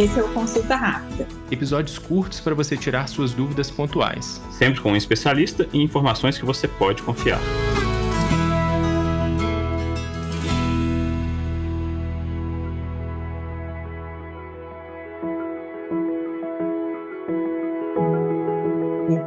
Esse é o Consulta Rápida. Episódios curtos para você tirar suas dúvidas pontuais. Sempre com um especialista e informações que você pode confiar.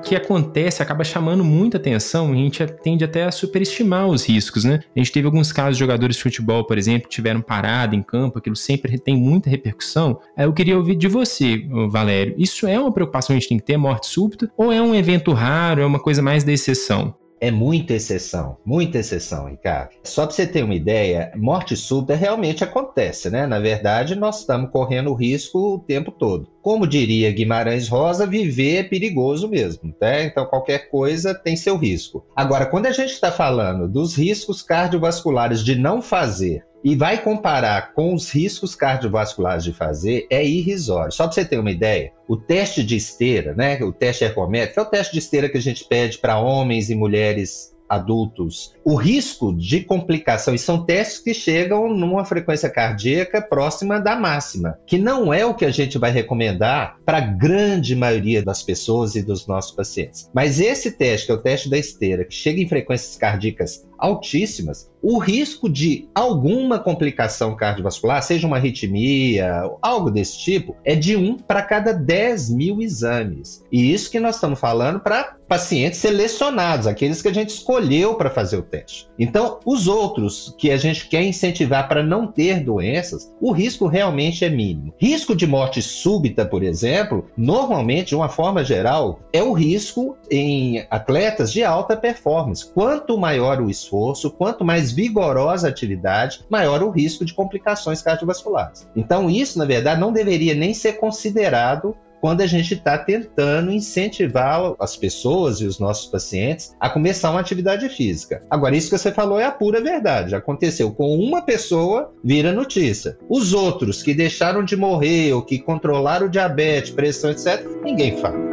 Que acontece acaba chamando muita atenção e a gente tende até a superestimar os riscos, né? A gente teve alguns casos de jogadores de futebol, por exemplo, que tiveram parada em campo, aquilo sempre tem muita repercussão. Eu queria ouvir de você, Valério, isso é uma preocupação que a gente tem que ter, morte súbita, ou é um evento raro, é uma coisa mais da exceção? É muita exceção, muita exceção, Ricardo. Só para você ter uma ideia, morte súbita realmente acontece, né? Na verdade, nós estamos correndo risco o tempo todo. Como diria Guimarães Rosa, viver é perigoso mesmo, tá? Então qualquer coisa tem seu risco. Agora, quando a gente está falando dos riscos cardiovasculares de não fazer e vai comparar com os riscos cardiovasculares de fazer, é irrisório. Só para você ter uma ideia, o teste de esteira, né, o teste ergométrico, é o teste de esteira que a gente pede para homens e mulheres adultos, o risco de complicação, e são testes que chegam numa frequência cardíaca próxima da máxima, que não é o que a gente vai recomendar para a grande maioria das pessoas e dos nossos pacientes. Mas esse teste, que é o teste da esteira, que chega em frequências cardíacas altíssimas, o risco de alguma complicação cardiovascular, seja uma arritmia, algo desse tipo, é de 1 para cada 10 mil exames. E isso que nós estamos falando para pacientes selecionados, aqueles que a gente escolheu para fazer o teste. Então, os outros que a gente quer incentivar para não ter doenças, o risco realmente é mínimo. Risco de morte súbita, por exemplo, normalmente, de uma forma geral, é o risco em atletas de alta performance. Quanto maior o esforço, esforço, quanto mais vigorosa a atividade, maior o risco de complicações cardiovasculares. Então, isso, na verdade, não deveria nem ser considerado quando a gente está tentando incentivar as pessoas e os nossos pacientes a começar uma atividade física. Agora, isso que você falou é a pura verdade. Aconteceu com uma pessoa, vira notícia. Os outros que deixaram de morrer ou que controlaram o diabetes, pressão, etc., ninguém fala.